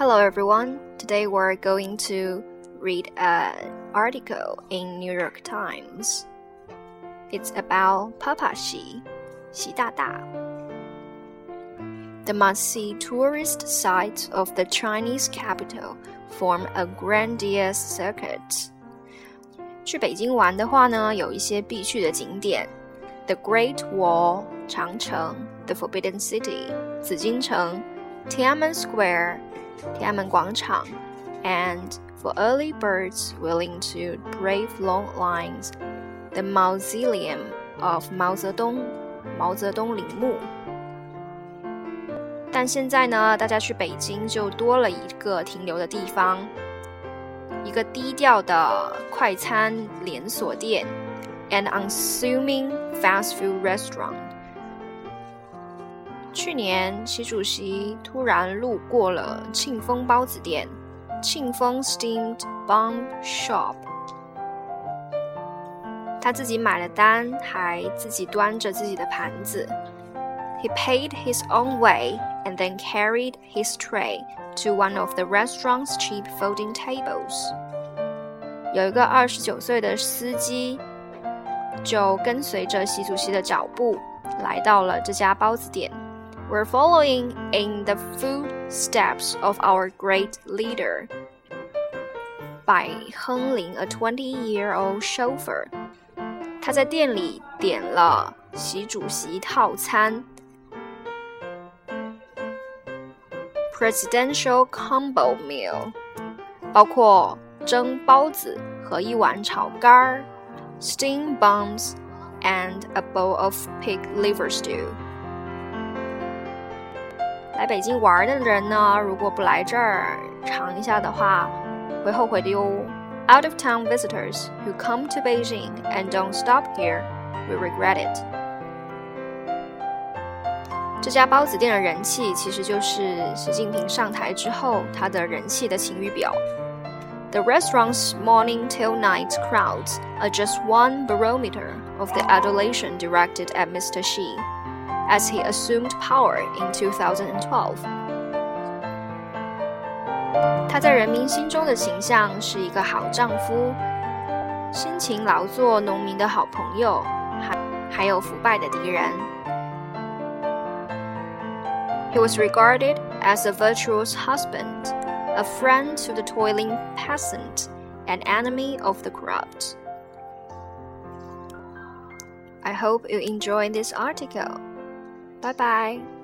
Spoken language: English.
Hello everyone. Today we're going to read an article in New York Times. It's about Papa Xi, Xi Da. The must-see tourist sites of the Chinese capital form a grandiose circuit. 去北京玩的话呢，有一些必去的景点：The Great Wall 长城，The Forbidden City 紫禁城，Tiananmen Square 天安门广场，and for early birds willing to brave long lines, the Mausoleum of 毛泽东毛泽东陵墓。但现在呢，大家去北京就多了一个停留的地方。一个低调的快餐连锁店，an unassuming fast food restaurant。去年，习主席突然路过了庆丰包子店，庆丰 Steamed Bun Shop。他自己买了单，还自己端着自己的盘子。He paid his own way and then carried his tray to one of the restaurant's cheap folding tables。有一个二十九岁的司机，就跟随着习主席的脚步，来到了这家包子店。We're following in the footsteps of our great leader. By Heng Ling, a 20-year-old chauffeur. 他在店里点了习主席套餐。Presidential combo meal，包括蒸包子和一碗炒肝儿，steam buns and a bowl of pig liver stew。 来北京玩的人呢，如果不来这儿尝一下的话，会后悔的哟。Out of town visitors who come to Beijing and don't stop here will regret it. 这家包子店的人气，其实就是习近平上台之后他的人气的晴雨表。The restaurant's morning till night crowds are just one barometer of the adulation directed at Mr. Xi as he assumed power in 2012. 他在人民心中的形象是一个好丈夫，辛勤劳作农民的好朋友，还还有腐败的敌人。He was regarded as a virtuous husband, a friend to the toiling peasant, an enemy of the corrupt. I hope you enjoy this article. 拜拜。